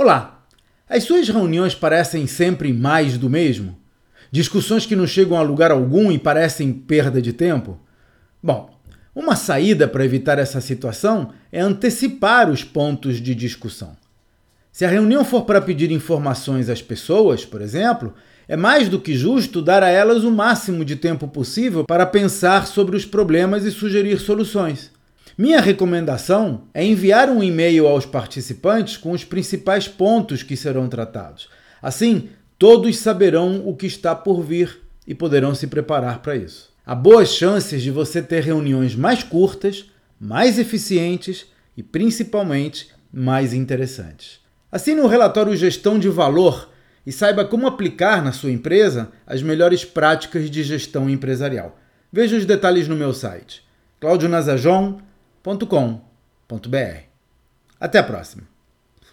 Olá! As suas reuniões parecem sempre mais do mesmo? Discussões que não chegam a lugar algum e parecem perda de tempo? Bom, uma saída para evitar essa situação é antecipar os pontos de discussão. Se a reunião for para pedir informações às pessoas, por exemplo, é mais do que justo dar a elas o máximo de tempo possível para pensar sobre os problemas e sugerir soluções. Minha recomendação é enviar um e-mail aos participantes com os principais pontos que serão tratados. Assim, todos saberão o que está por vir e poderão se preparar para isso. Há boas chances de você ter reuniões mais curtas, mais eficientes e principalmente mais interessantes. Assine o relatório Gestão de Valor e saiba como aplicar na sua empresa as melhores práticas de gestão empresarial. Veja os detalhes no meu site claudionazajon.com.br. Até a próxima!